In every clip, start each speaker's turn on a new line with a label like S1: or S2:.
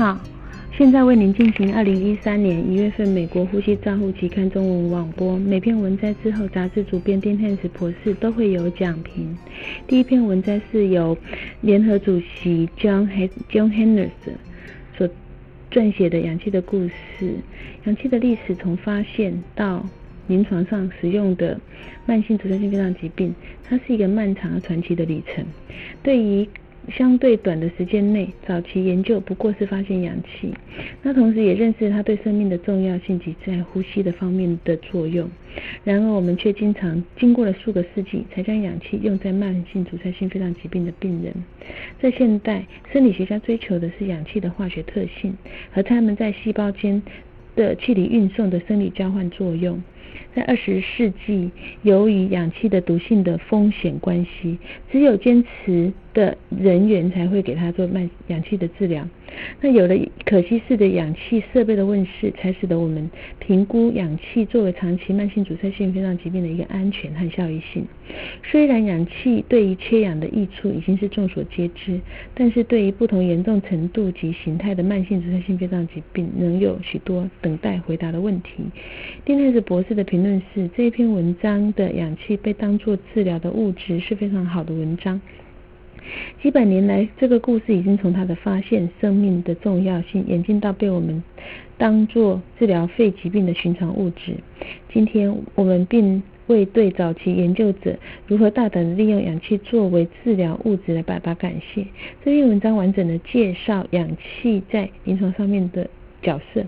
S1: 好，现在为您进行二零一三年一月份美国呼吸照护期刊中文网播。每篇文摘之后，杂志主编丁汉斯博士都会有讲评。第一篇文摘是由联合主席 John John Henders 所撰写的氧气的故事。氧气的历史从发现到临床上使用的慢性阻塞性肺脏疾病，它是一个漫长而传奇的旅程。对于相对短的时间内，早期研究不过是发现氧气，那同时也认识它对生命的重要性及在呼吸的方面的作用。然而，我们却经常经过了数个世纪，才将氧气用在慢性阻塞性肺脏疾病的病人。在现代，生理学家追求的是氧气的化学特性和它们在细胞间的气体运送的生理交换作用。在二十世纪，由于氧气的毒性的风险关系，只有坚持的人员才会给他做慢氧气的治疗。那有了可吸式的氧气设备的问世，才使得我们评估氧气作为长期慢性阻塞性肺脏疾病的一个安全和效益性。虽然氧气对于缺氧的益处已经是众所皆知，但是对于不同严重程度及形态的慢性阻塞性肺脏疾病，仍有许多等待回答的问题。丁泰斯博士的评论是：这一篇文章的氧气被当作治疗的物质是非常好的文章。几百年来，这个故事已经从它的发现、生命的重要性，演进到被我们当作治疗肺疾病的寻常物质。今天，我们并未对早期研究者如何大胆的利用氧气作为治疗物质来表达感谢。这篇文章完整的介绍氧气在临床上面的角色，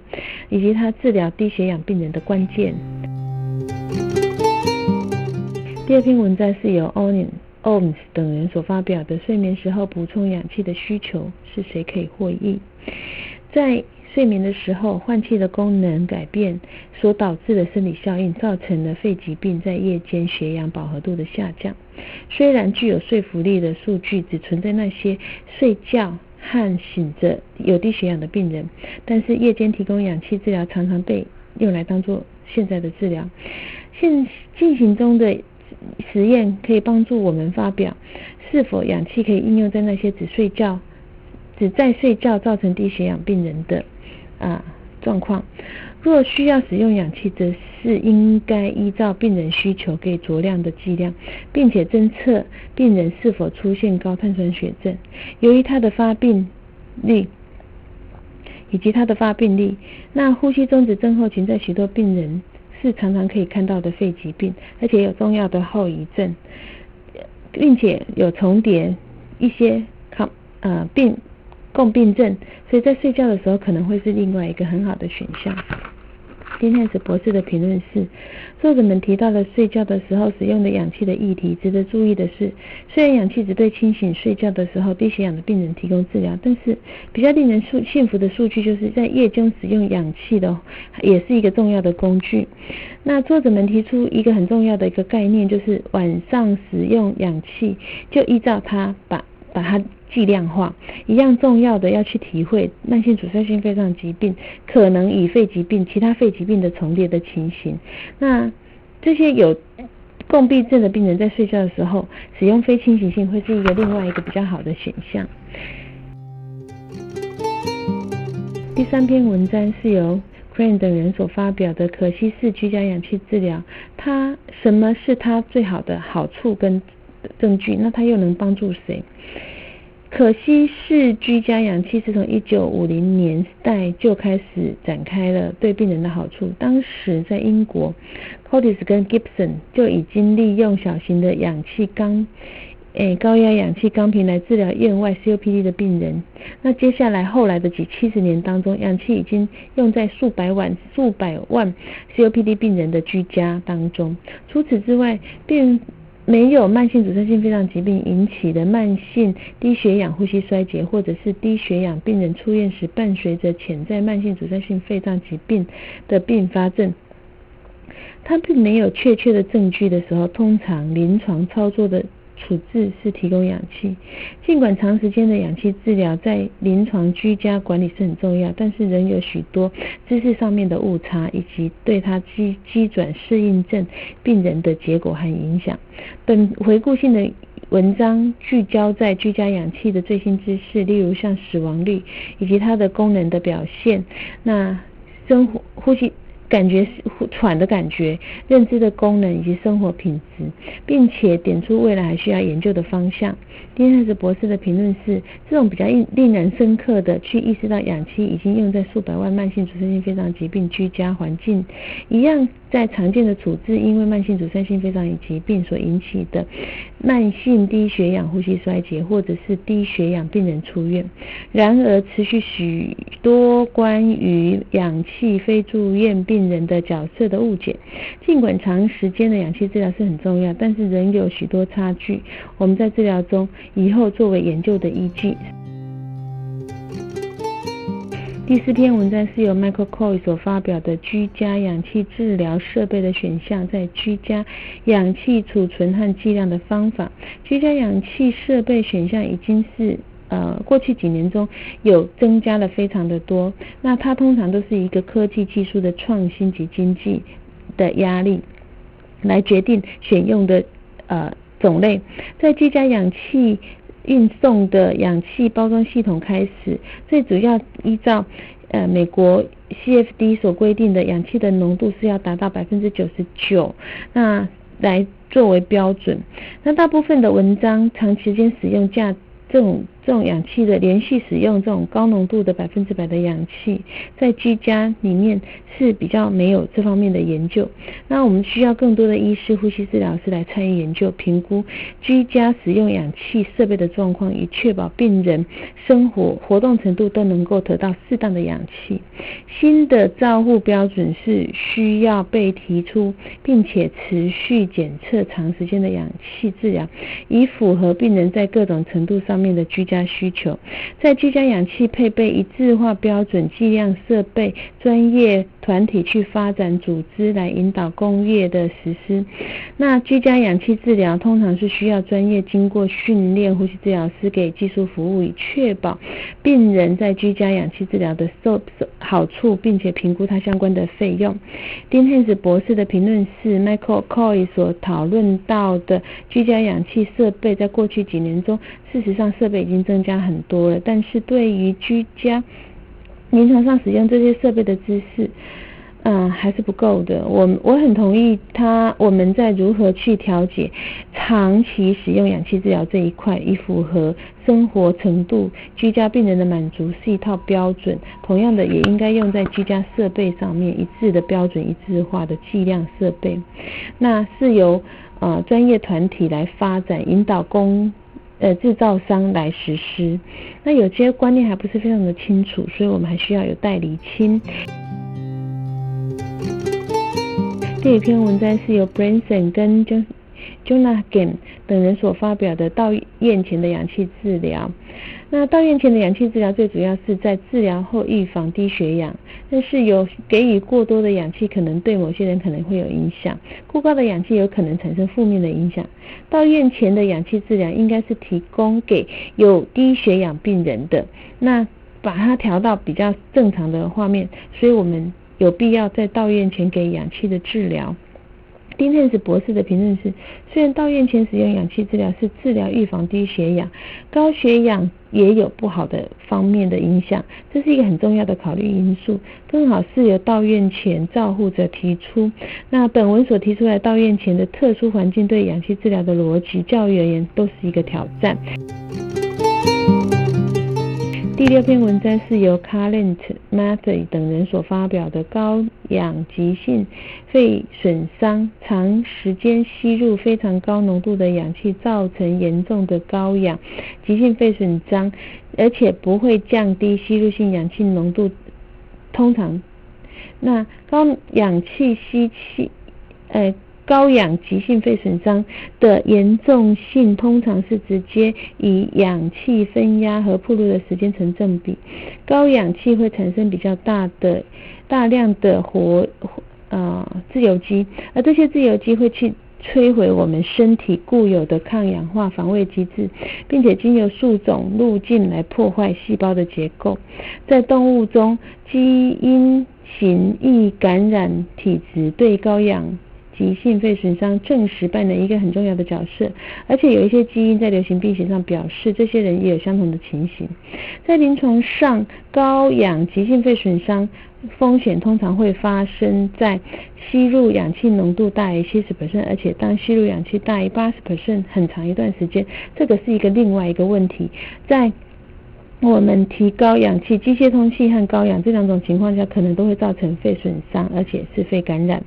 S1: 以及它治疗低血氧病人的关键。第二篇文章是由 Owen。Oms 等人所发表的睡眠时候补充氧气的需求是谁可以获益？在睡眠的时候，换气的功能改变所导致的生理效应，造成了肺疾病在夜间血氧饱和度的下降。虽然具有说服力的数据只存在那些睡觉和醒着有低血氧的病人，但是夜间提供氧气治疗常常被用来当做现在的治疗。现进行中的。实验可以帮助我们发表是否氧气可以应用在那些只睡觉、只在睡觉造成低血氧病人的啊状况。若需要使用氧气，则是应该依照病人需求给酌量的剂量，并且侦测病人是否出现高碳酸血症。由于它的发病率以及它的发病率，那呼吸中止症候群在许多病人。是常常可以看到的肺疾病，而且有重要的后遗症，并且有重叠一些抗呃病共病症，所以在睡觉的时候可能会是另外一个很好的选项。丁汉斯博士的评论是：作者们提到了睡觉的时候使用的氧气的议题。值得注意的是，虽然氧气只对清醒睡觉的时候低血氧的病人提供治疗，但是比较令人幸幸福的数据就是在夜间使用氧气的也是一个重要的工具。那作者们提出一个很重要的一个概念，就是晚上使用氧气就依照它把把它。剂量化一样重要的要去体会慢性阻塞性肺脏疾病可能与肺疾病、其他肺疾病的重叠的情形。那这些有共病症的病人在睡觉的时候使用非清醒性会是一个另外一个比较好的选项。第三篇文章是由 Crane 等人所发表的可惜是居家氧气治疗，它什么是它最好的好处跟证据？那它又能帮助谁？可惜是居家氧气是从一九五零年代就开始展开了对病人的好处。当时在英国，Cordis 跟 Gibson 就已经利用小型的氧气缸，诶高压氧气钢瓶来治疗院外 COPD 的病人。那接下来后来的几七十年当中，氧气已经用在数百万数百万 COPD 病人的居家当中。除此之外，病没有慢性阻塞性肺脏疾病引起的慢性低血氧呼吸衰竭，或者是低血氧病人出院时伴随着潜在慢性阻塞性肺脏疾病的并发症，它并没有确切的证据的时候，通常临床操作的。处置是提供氧气，尽管长时间的氧气治疗在临床居家管理是很重要，但是仍有许多知识上面的误差，以及对他机机转适应症病人的结果和影响。本回顾性的文章聚焦在居家氧气的最新知识，例如像死亡率以及它的功能的表现，那生活呼吸。感觉喘的感觉，认知的功能以及生活品质，并且点出未来还需要研究的方向。丁汉斯博士的评论是：这种比较令人深刻的去意识到氧气已经用在数百万慢性阻塞性肺脏疾病居家环境一样。在常见的处置，因为慢性阻塞性肺脏疾病所引起的慢性低血氧呼吸衰竭，或者是低血氧病人出院。然而，持续许多关于氧气非住院病人的角色的误解。尽管长时间的氧气治疗是很重要，但是仍有许多差距。我们在治疗中以后作为研究的依据。第四篇文章是由 Michael Coy 所发表的居家氧气治疗设备的选项，在居家氧气储存和计量的方法。居家氧气设备选项已经是呃过去几年中有增加了非常的多。那它通常都是一个科技技术的创新及经济的压力来决定选用的呃种类。在居家氧气运送的氧气包装系统开始，最主要依照呃美国 CFD 所规定的氧气的浓度是要达到百分之九十九，那来作为标准。那大部分的文章长时间使用价这种。这种氧气的连续使用，这种高浓度的百分之百的氧气，在居家里面是比较没有这方面的研究。那我们需要更多的医师、呼吸治疗师来参与研究、评估居家使用氧气设备的状况，以确保病人生活活动程度都能够得到适当的氧气。新的照护标准是需要被提出，并且持续检测长时间的氧气治疗，以符合病人在各种程度上面的居。家需求，在居家氧气配备一致化标准、计量设备、专业团体去发展组织来引导工业的实施。那居家氧气治疗通常是需要专业经过训练呼吸治疗师给技术服务，以确保病人在居家氧气治疗的受受好处，并且评估它相关的费用。丁汉斯博士的评论是：Michael Coy 所讨论到的居家氧气设备，在过去几年中，事实上设备已经。增加很多了，但是对于居家临床上使用这些设备的知识，嗯，还是不够的。我我很同意他，我们在如何去调节长期使用氧气治疗这一块，以符合生活程度、居家病人的满足是一套标准。同样的，也应该用在居家设备上面一致的标准、一致化的计量设备。那是由呃专业团体来发展、引导工。呃，制造商来实施，那有些观念还不是非常的清楚，所以我们还需要有代理清。第一篇文章是由 Branson 跟 Jonahan 等人所发表的到院前的氧气治疗。那到院前的氧气治疗最主要是在治疗后预防低血氧，但是有给予过多的氧气可能对某些人可能会有影响，过高的氧气有可能产生负面的影响。到院前的氧气治疗应该是提供给有低血氧病人的，那把它调到比较正常的画面，所以我们有必要在到院前给氧气的治疗。丁汉斯博士的评论是：虽然到院前使用氧气治疗是治疗预防低血氧，高血氧也有不好的方面的影响，这是一个很重要的考虑因素。更好是由到院前照护者提出。那本文所提出来到院前的特殊环境对氧气治疗的逻辑，教育而言都是一个挑战。第六篇文章是由 Carlent Matthew 等人所发表的高氧急性肺损伤，长时间吸入非常高浓度的氧气，造成严重的高氧急性肺损伤，而且不会降低吸入性氧气浓度。通常，那高氧气吸气，呃。高氧急性肺损伤的严重性通常是直接以氧气分压和铺路的时间成正比。高氧气会产生比较大的大量的活啊自由基，而这些自由基会去摧毁我们身体固有的抗氧化防卫机制，并且经由数种路径来破坏细胞的结构。在动物中，基因型易感染体质对高氧急性肺损伤证实扮演一个很重要的角色，而且有一些基因在流行病学上表示这些人也有相同的情形。在临床上，高氧急性肺损伤风险通常会发生在吸入氧气浓度大于七十 percent，而且当吸入氧气大于八十 percent 很长一段时间，这个是一个另外一个问题，在。我们提高氧气、机械通气和高氧这两种情况下，可能都会造成肺损伤，而且是肺感染。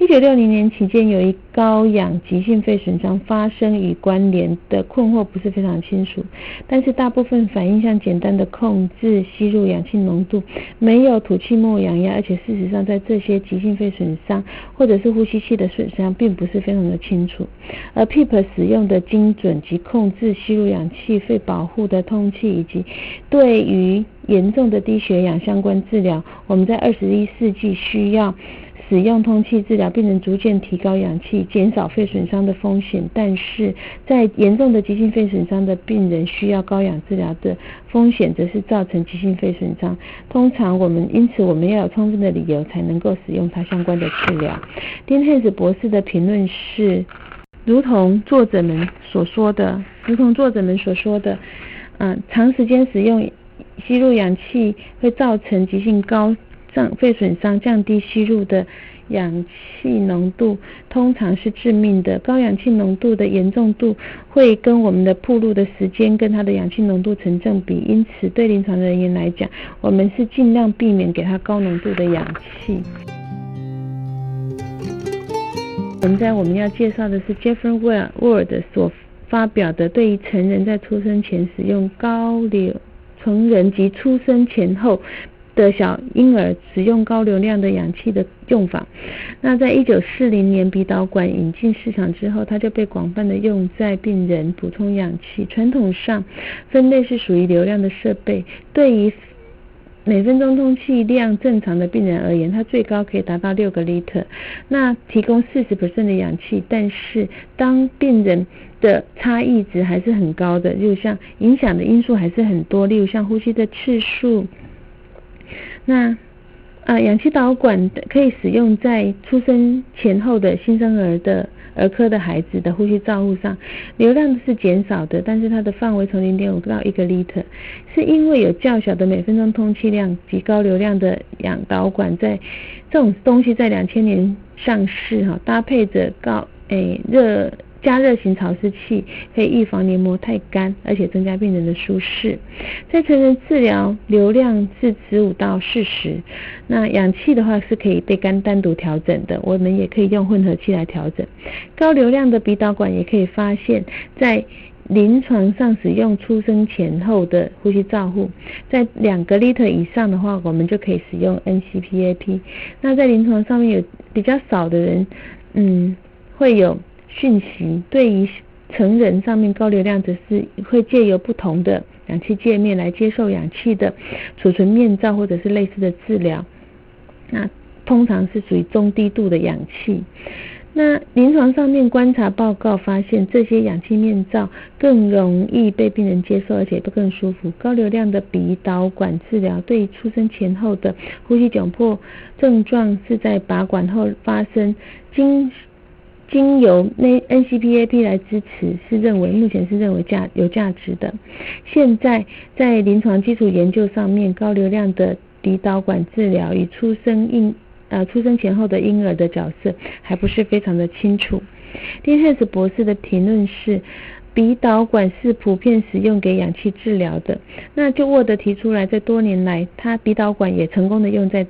S1: 一九六零年期间，有一高氧急性肺损伤发生与关联的困惑不是非常清楚，但是大部分反应像简单的控制吸入氧气浓度，没有吐气末氧压，而且事实上在这些急性肺损伤或者是呼吸器的损伤，并不是非常的清楚。而 PEEP 使用的精准及控制吸入氧气、肺保护的通气以及对于严重的低血氧相关治疗，我们在二十一世纪需要使用通气治疗，并能逐渐提高氧气，减少肺损伤的风险。但是在严重的急性肺损伤的病人需要高氧治疗的风险，则是造成急性肺损伤。通常我们因此我们要有充分的理由才能够使用它相关的治疗。丁汉斯博士的评论是，如同作者们所说的，如同作者们所说的。嗯，长时间使用吸入氧气会造成急性高脏肺损伤，降低吸入的氧气浓度，通常是致命的。高氧气浓度的严重度会跟我们的铺路的时间跟它的氧气浓度成正比，因此对临床人员来讲，我们是尽量避免给他高浓度的氧气。现在我们要介绍的是 Jeffrey Ward 所。发表的对于成人在出生前使用高流，成人及出生前后的小婴儿使用高流量的氧气的用法。那在一九四零年鼻导管引进市场之后，它就被广泛的用在病人补充氧气。传统上分类是属于流量的设备，对于每分钟通气量正常的病人而言，它最高可以达到六个 liter，那提供四十 percent 的氧气。但是当病人的差异值还是很高的，就像影响的因素还是很多，例如像呼吸的次数。那啊，氧气导管可以使用在出生前后的新生儿的儿科的孩子的呼吸照护上，流量是减少的，但是它的范围从零点五到一个 liter，是因为有较小的每分钟通气量及高流量的氧导管，在这种东西在两千年上市哈，搭配着高诶热。加热型潮湿器可以预防黏膜太干，而且增加病人的舒适。在成人治疗，流量是十五到四十。那氧气的话是可以被干单独调整的，我们也可以用混合器来调整。高流量的鼻导管也可以发现，在临床上使用出生前后的呼吸照护，在两个 liter 以上的话，我们就可以使用 NCPAP。那在临床上面有比较少的人，嗯，会有。讯息对于成人上面高流量则是会借由不同的氧气界面来接受氧气的储存面罩或者是类似的治疗，那通常是属于中低度的氧气。那临床上面观察报告发现，这些氧气面罩更容易被病人接受，而且都更舒服。高流量的鼻导管治疗对出生前后的呼吸窘迫症状是在拔管后发生，经。经由那 NCPAP 来支持，是认为目前是认为价有价值的。现在在临床基础研究上面，高流量的鼻导管治疗与出生婴呃出生前后的婴儿的角色还不是非常的清楚。丁汉斯博士的评论是，鼻导管是普遍使用给氧气治疗的。那就沃德提出来，在多年来，他鼻导管也成功的用在。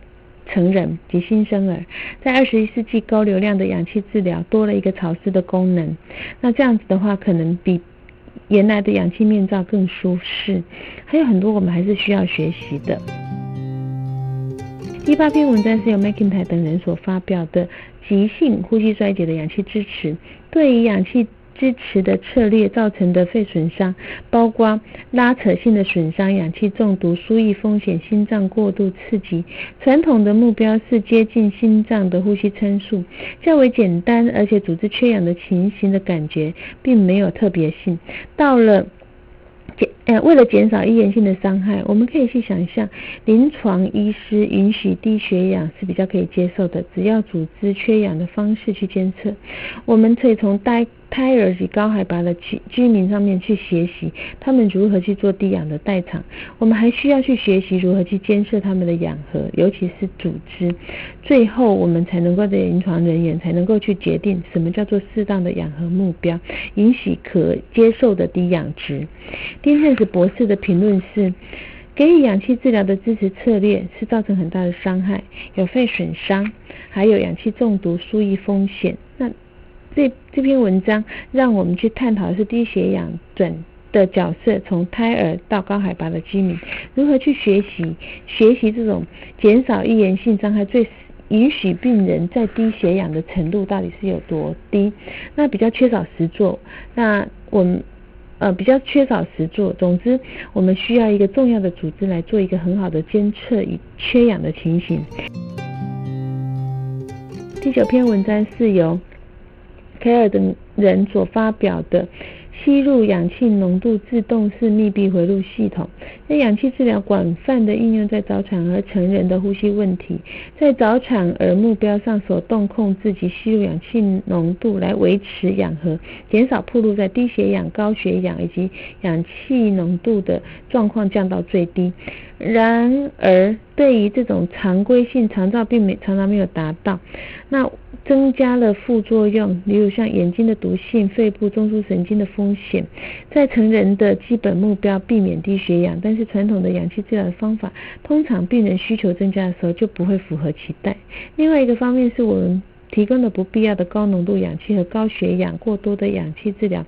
S1: 成人及新生儿，在二十一世纪高流量的氧气治疗多了一个潮湿的功能。那这样子的话，可能比原来的氧气面罩更舒适。还有很多我们还是需要学习的。第八篇文章是由 McIntyre 等人所发表的急性呼吸衰竭的氧气支持，对于氧气。支持的策略造成的肺损伤，包括拉扯性的损伤、氧气中毒、输液风险、心脏过度刺激。传统的目标是接近心脏的呼吸参数，较为简单，而且组织缺氧的情形的感觉并没有特别性。到了呃，为了减少易炎性的伤害，我们可以去想象，临床医师允许低血氧是比较可以接受的，只要组织缺氧的方式去监测，我们可以从胎。胎儿及高海拔的居居民上面去学习，他们如何去做低氧的代偿。我们还需要去学习如何去监测他们的氧合，尤其是组织。最后，我们才能够在临床人员才能够去决定什么叫做适当的氧合目标，允许可接受的低氧值。丁博士的评论是：给予氧气治疗的支持策略是造成很大的伤害，有肺损伤，还有氧气中毒、输液风险。那这这篇文章让我们去探讨的是低血氧转的角色，从胎儿到高海拔的居民，如何去学习学习这种减少易炎性伤害，最允许病人在低血氧的程度到底是有多低？那比较缺少实作，那我们呃比较缺少实作。总之，我们需要一个重要的组织来做一个很好的监测与缺氧的情形。第九篇文章是由。凯尔等人所发表的吸入氧气浓度自动式密闭回路系统，那氧气治疗广泛的应用在早产儿成人的呼吸问题，在早产儿目标上手动控制及吸入氧气浓度来维持氧合，减少暴露在低血氧、高血氧以及氧气浓度的状况降到最低。然而，对于这种常规性肠道并没常常没有达到，那增加了副作用，例如像眼睛的毒性、肺部中枢神经的风险。在成人的基本目标避免低血氧，但但是传统的氧气治疗的方法，通常病人需求增加的时候就不会符合期待。另外一个方面是我们提供了不必要的高浓度氧气和高血氧过多的氧气治疗。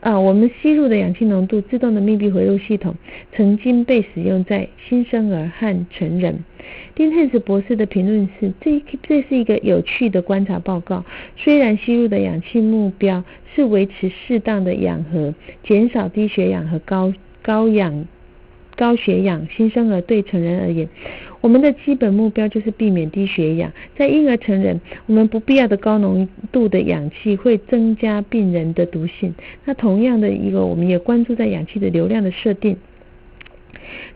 S1: 啊，我们吸入的氧气浓度自动的密闭回路系统曾经被使用在新生儿和成人。丁汉斯博士的评论是：这这是一个有趣的观察报告。虽然吸入的氧气目标是维持适当的氧合，减少低血氧和高高氧。高血氧，新生儿对成人而言，我们的基本目标就是避免低血氧。在婴儿、成人，我们不必要的高浓度的氧气会增加病人的毒性。那同样的一个，我们也关注在氧气的流量的设定。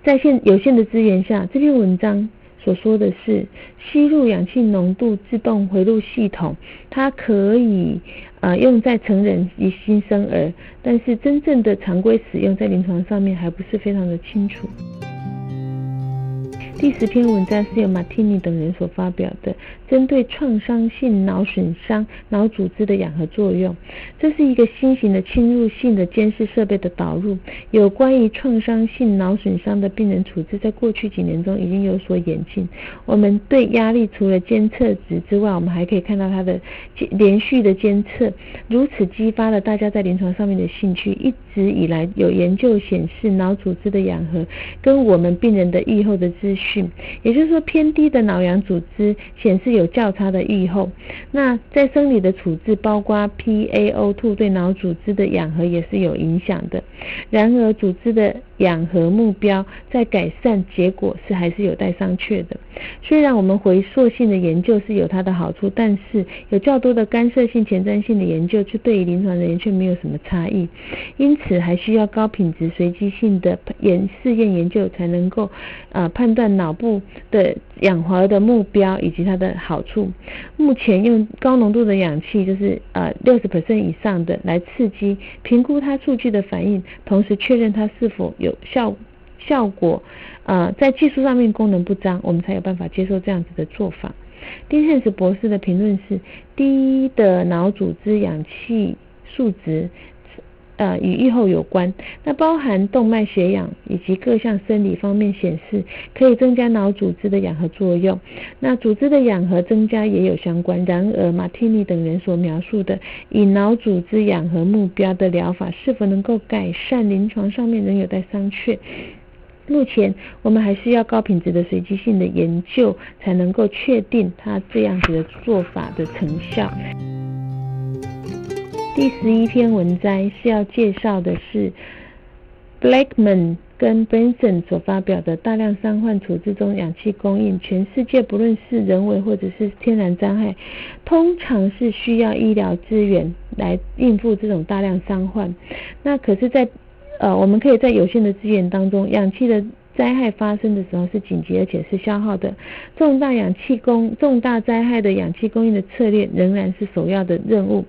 S1: 在现有限的资源下，这篇文章。所说的是吸入氧气浓度自动回路系统，它可以呃用在成人及新生儿，但是真正的常规使用在临床上面还不是非常的清楚。第十篇文章是由马蒂尼等人所发表的，针对创伤性脑损伤脑组织的氧合作用。这是一个新型的侵入性的监视设备的导入。有关于创伤性脑损伤的病人处置，在过去几年中已经有所演进。我们对压力除了监测值之外，我们还可以看到它的连续的监测，如此激发了大家在临床上面的兴趣。一直以来有研究显示，脑组织的氧合跟我们病人的预后的资讯。也就是说，偏低的脑氧组织显示有较差的预后。那在生理的处置，包括 PaO2 对脑组织的氧合也是有影响的。然而，组织的氧合目标在改善，结果是还是有待商榷的。虽然我们回溯性的研究是有它的好处，但是有较多的干涉性、前瞻性的研究，却对于临床人员却没有什么差异。因此，还需要高品质、随机性的研试验研究，才能够啊判断。脑部的氧合的目标以及它的好处。目前用高浓度的氧气，就是呃六十 percent 以上的来刺激，评估它数据的反应，同时确认它是否有效效果。呃，在技术上面功能不彰，我们才有办法接受这样子的做法。丁汉斯博士的评论是：低的脑组织氧气数值。呃，与预后有关，那包含动脉血氧以及各项生理方面显示，可以增加脑组织的氧合作用。那组织的氧合增加也有相关。然而，马蒂尼等人所描述的以脑组织氧合目标的疗法，是否能够改善临床上面仍有待商榷。目前，我们还需要高品质的随机性的研究，才能够确定它这样子的做法的成效。第十一篇文摘是要介绍的是 Blackman 跟 Benson 所发表的大量伤患处置中氧气供应。全世界不论是人为或者是天然灾害，通常是需要医疗资源来应付这种大量伤患。那可是，在呃，我们可以在有限的资源当中，氧气的灾害发生的时候是紧急而且是消耗的，重大氧气供重大灾害的氧气供应的策略仍然是首要的任务。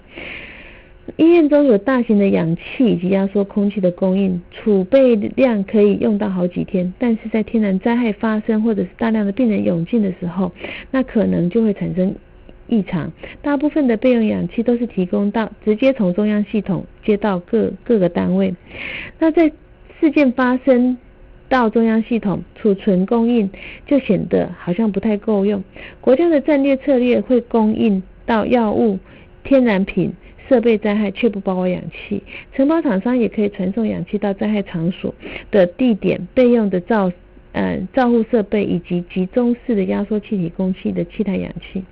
S1: 医院中有大型的氧气以及压缩空气的供应，储备量可以用到好几天。但是在天然灾害发生或者是大量的病人涌进的时候，那可能就会产生异常。大部分的备用氧气都是提供到直接从中央系统接到各各个单位。那在事件发生到中央系统储存供应，就显得好像不太够用。国家的战略策略会供应到药物、天然品。设备灾害却不包括氧气，承包厂商也可以传送氧气到灾害场所的地点备用的造。呃，照护设备以及集中式的压缩气体供气的气态氧气。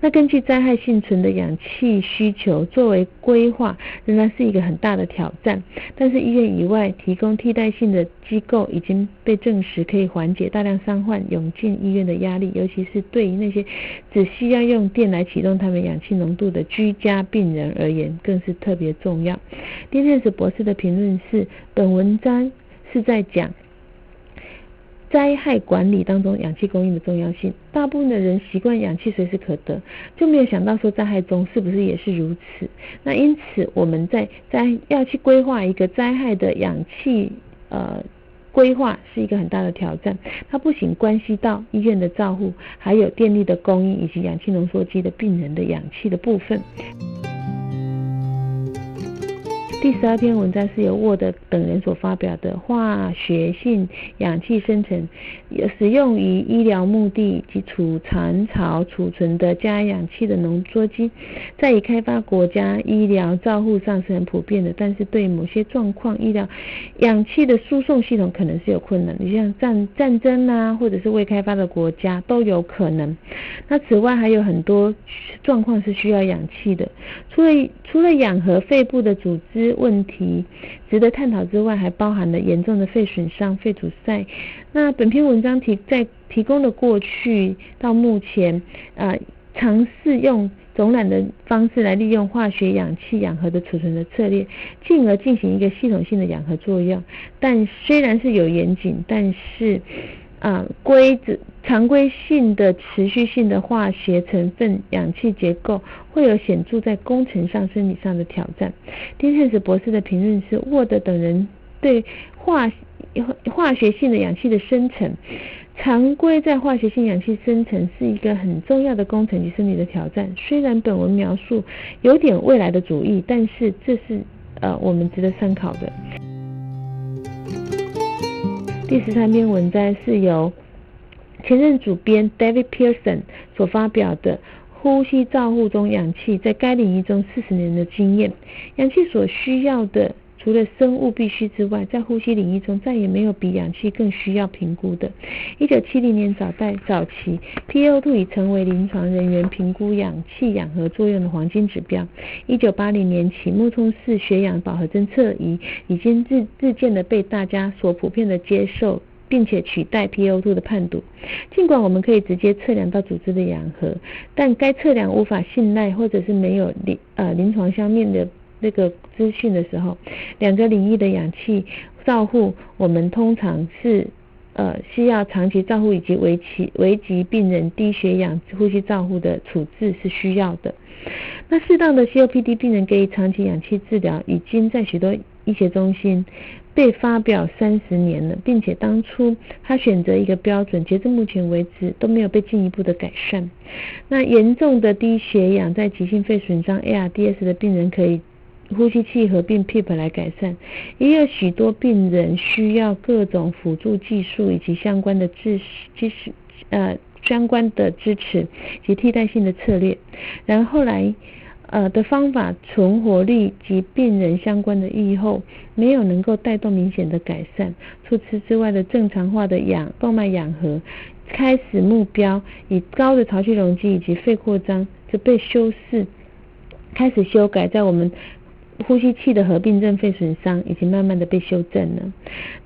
S1: 那根据灾害幸存的氧气需求作为规划，仍然是一个很大的挑战。但是医院以外提供替代性的机构已经被证实可以缓解大量伤患涌进医院的压力，尤其是对于那些只需要用电来启动他们氧气浓度的居家病人而言，更是特别重要。丁天使博士的评论是：本文章是在讲。灾害管理当中，氧气供应的重要性，大部分的人习惯氧气随时可得，就没有想到说灾害中是不是也是如此？那因此我们在在要去规划一个灾害的氧气呃规划是一个很大的挑战，它不仅关系到医院的照护，还有电力的供应以及氧气浓缩机的病人的氧气的部分。第十二篇文章是由沃德等人所发表的化学性氧气生成，使用于医疗目的及储藏槽储存的加氧气的浓缩机，在已开发国家医疗照护上是很普遍的，但是对某些状况，医疗氧气的输送系统可能是有困难，你像战战争啊，或者是未开发的国家都有可能。那此外还有很多状况是需要氧气的，除了除了氧和肺部的组织。问题值得探讨之外，还包含了严重的肺损伤、肺阻塞。那本篇文章提在提供了过去到目前啊尝试用总览的方式来利用化学氧气氧合的储存的策略，进而进行一个系统性的氧合作用。但虽然是有严谨，但是。啊，规则常规性的持续性的化学成分氧气结构会有显著在工程上生理上的挑战。丁汉斯博士的评论是：沃德等人对化化学性的氧气的生成，常规在化学性氧气生成是一个很重要的工程及生理的挑战。虽然本文描述有点未来的主义，但是这是呃我们值得参考的。第十三篇文章是由前任主编 David Pearson 所发表的《呼吸照护中氧气在该领域中四十年的经验》。氧气所需要的，除了生物必须之外，在呼吸领域中再也没有比氧气更需要评估的。一九七零年早代早期，PO2 已成为临床人员评估氧气氧合作用的黄金指标。一九八零年起，脉冲式血氧饱和侦测仪已经日日渐的被大家所普遍的接受，并且取代 PO2 的判读。尽管我们可以直接测量到组织的氧合，但该测量无法信赖，或者是没有临呃临床相面的。那个资讯的时候，两个领域的氧气照护，我们通常是呃需要长期照护以及危其危及病人低血氧呼吸照护的处置是需要的。那适当的 COPD 病人给予长期氧气治疗，已经在许多医学中心被发表三十年了，并且当初他选择一个标准，截至目前为止都没有被进一步的改善。那严重的低血氧在急性肺损伤 ARDS 的病人可以。呼吸器合并 PEEP 来改善，也有许多病人需要各种辅助技术以及相关的支支持呃相关的支持及替代性的策略。然后来呃的方法存活率及病人相关的预后没有能够带动明显的改善。除此之外的正常化的氧动脉氧合开始目标以高的潮气容积以及肺扩张则被修饰开始修改在我们。呼吸器的合并症肺损伤已经慢慢的被修正了。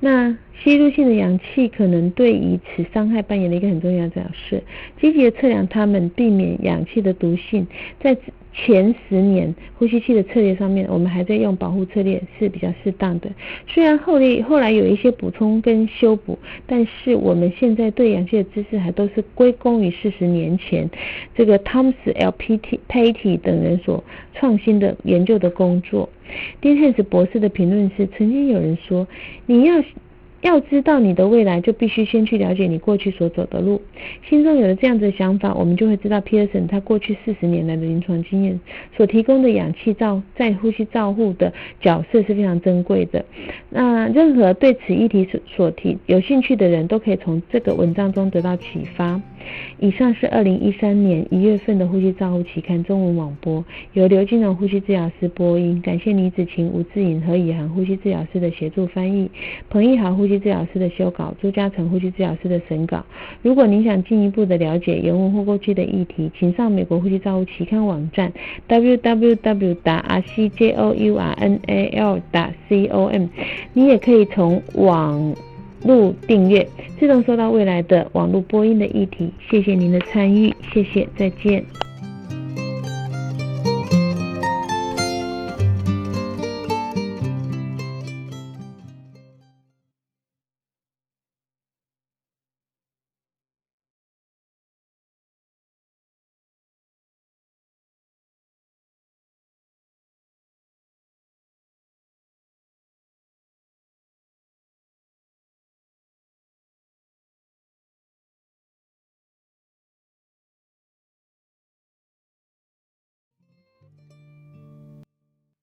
S1: 那吸入性的氧气可能对于此伤害扮演了一个很重要的角色。积极的测量它们，避免氧气的毒性，在前十年呼吸器的策略上面，我们还在用保护策略是比较适当的。虽然后来后来有一些补充跟修补，但是我们现在对氧气的知识还都是归功于四十年前这个汤姆斯 L. P. T. Patty 等人所创新的研究的工作。丁汉斯博士的评论是：曾经有人说，你要。要知道你的未来，就必须先去了解你过去所走的路。心中有了这样子的想法，我们就会知道 Pearson 他过去四十年来的临床经验所提供的氧气罩在呼吸照护的角色是非常珍贵的。那任何对此议题所所提有兴趣的人都可以从这个文章中得到启发。以上是二零一三年一月份的呼吸照护期刊中文网播，由刘金荣呼吸治疗师播音，感谢李子晴、吴志颖和以涵呼吸治疗师的协助翻译，彭义豪呼吸治疗师的修稿，朱嘉诚呼吸治疗师的审稿。如果您想进一步的了解原文或过去的议题，请上美国呼吸照护期刊网站 www. r c j o u r n a l. com，。你也可以从网。录订阅，自动收到未来的网络播音的议题。谢谢您的参与，谢谢，再见。